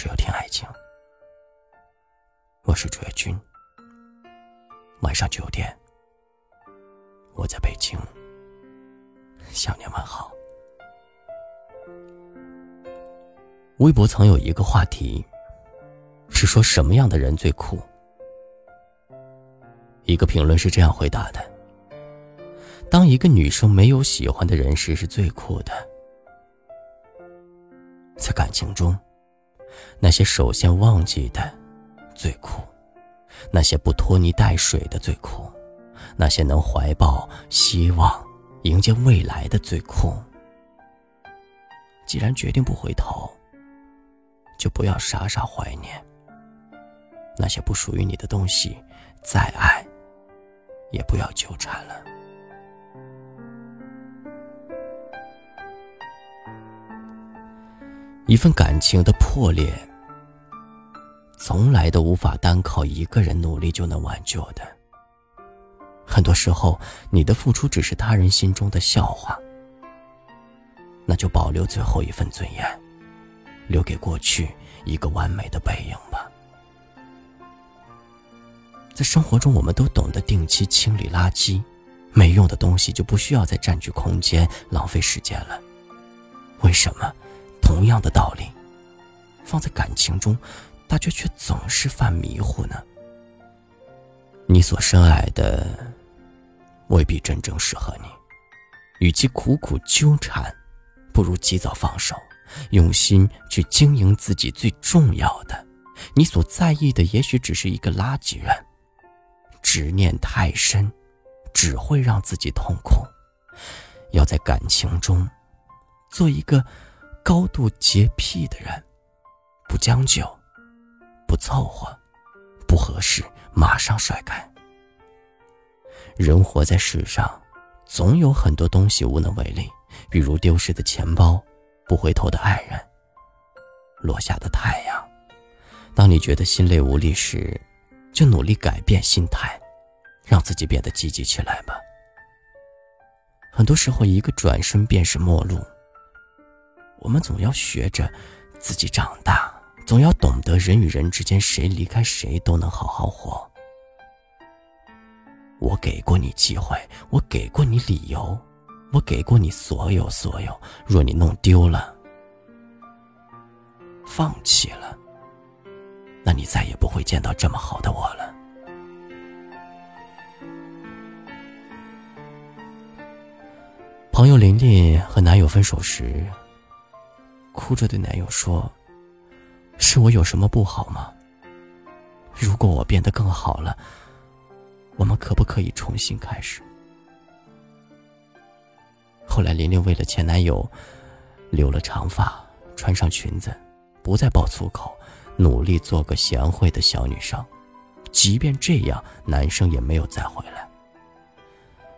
只有听爱情。我是主页君。晚上九点，我在北京向您问好。微博曾有一个话题，是说什么样的人最酷？一个评论是这样回答的：当一个女生没有喜欢的人时，是最酷的。在感情中，那些首先忘记的最酷，那些不拖泥带水的最酷，那些能怀抱希望、迎接未来的最酷。既然决定不回头，就不要傻傻怀念那些不属于你的东西，再爱也不要纠缠了。一份感情的破裂，从来都无法单靠一个人努力就能挽救的。很多时候，你的付出只是他人心中的笑话，那就保留最后一份尊严。留给过去一个完美的背影吧。在生活中，我们都懂得定期清理垃圾，没用的东西就不需要再占据空间、浪费时间了。为什么同样的道理，放在感情中，大家却总是犯迷糊呢？你所深爱的未必真正适合你，与其苦苦纠缠，不如及早放手。用心去经营自己最重要的，你所在意的也许只是一个垃圾人。执念太深，只会让自己痛苦。要在感情中，做一个高度洁癖的人，不将就，不凑合，不合适马上甩开。人活在世上，总有很多东西无能为力，比如丢失的钱包。不回头的爱人，落下的太阳。当你觉得心累无力时，就努力改变心态，让自己变得积极起来吧。很多时候，一个转身便是陌路。我们总要学着自己长大，总要懂得人与人之间，谁离开谁都能好好活。我给过你机会，我给过你理由。我给过你所有所有，若你弄丢了、放弃了，那你再也不会见到这么好的我了。朋友琳琳和男友分手时，哭着对男友说：“是我有什么不好吗？如果我变得更好了，我们可不可以重新开始？”后来，琳琳为了前男友，留了长发，穿上裙子，不再爆粗口，努力做个贤惠的小女生。即便这样，男生也没有再回来。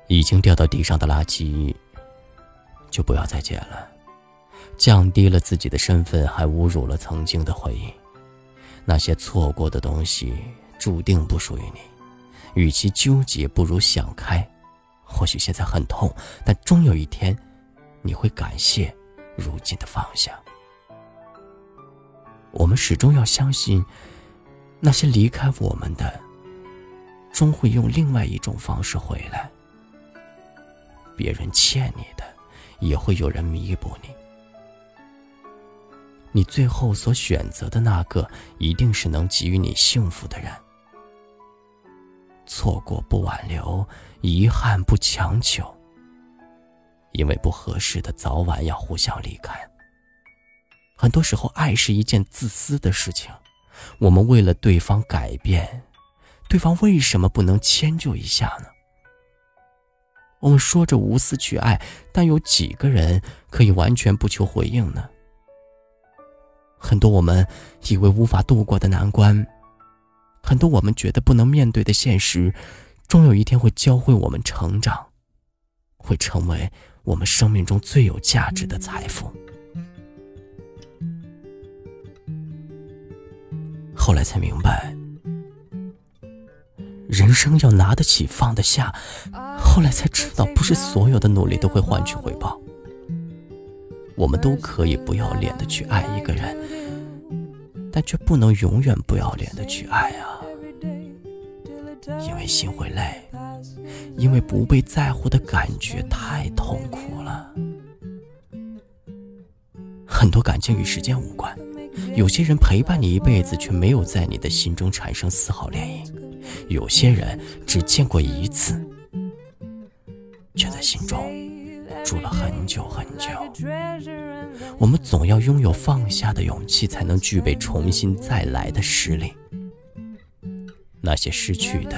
已经掉到地上的垃圾，就不要再捡了。降低了自己的身份，还侮辱了曾经的回忆。那些错过的东西，注定不属于你。与其纠结，不如想开。或许现在很痛，但终有一天，你会感谢如今的放下。我们始终要相信，那些离开我们的，终会用另外一种方式回来。别人欠你的，也会有人弥补你。你最后所选择的那个，一定是能给予你幸福的人。错过不挽留，遗憾不强求。因为不合适的，早晚要互相离开。很多时候，爱是一件自私的事情。我们为了对方改变，对方为什么不能迁就一下呢？我们说着无私去爱，但有几个人可以完全不求回应呢？很多我们以为无法度过的难关。很多我们觉得不能面对的现实，终有一天会教会我们成长，会成为我们生命中最有价值的财富。后来才明白，人生要拿得起放得下。后来才知道，不是所有的努力都会换取回报。我们都可以不要脸的去爱一个人。但却不能永远不要脸的去爱啊！因为心会累，因为不被在乎的感觉太痛苦了。很多感情与时间无关，有些人陪伴你一辈子，却没有在你的心中产生丝毫涟漪；有些人只见过一次，却在心中住了很久很久。我们总要拥有放下的勇气，才能具备重新再来的实力。那些失去的，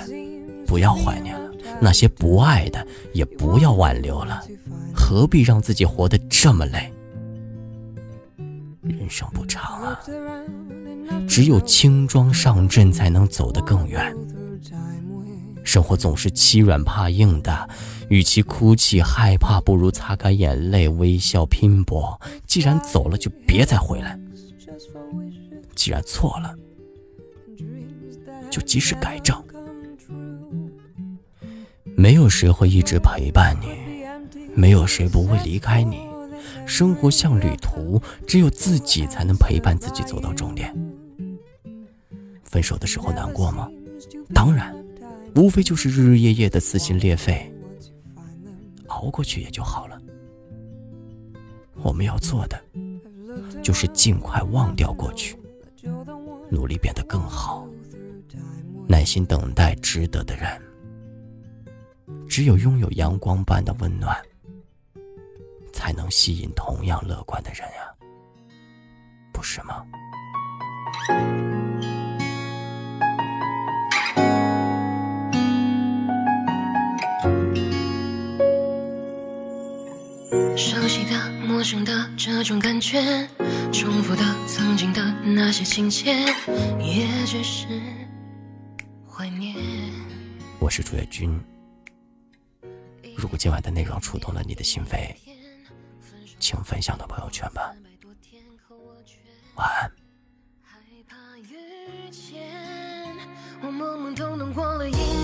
不要怀念了；那些不爱的，也不要挽留了。何必让自己活得这么累？人生不长啊，只有轻装上阵，才能走得更远。生活总是欺软怕硬的，与其哭泣害怕，不如擦干眼泪，微笑拼搏。既然走了，就别再回来；既然错了，就及时改正。没有谁会一直陪伴你，没有谁不会离开你。生活像旅途，只有自己才能陪伴自己走到终点。分手的时候难过吗？当然，无非就是日日夜夜的撕心裂肺，熬过去也就好了。我们要做的，就是尽快忘掉过去，努力变得更好，耐心等待值得的人。只有拥有阳光般的温暖。才能吸引同样乐观的人呀，不是吗？的、陌生的这种感觉，重复的、曾经的那些情节，也只是怀念。我是朱月君。如果今晚的内容触动了你的心扉。请分享到朋友圈吧。晚安。我懵懵懂懂过了一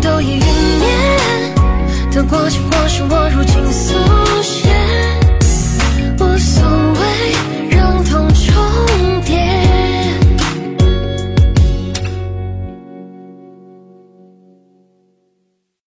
都已云烟，等过期往事，我如惊宿。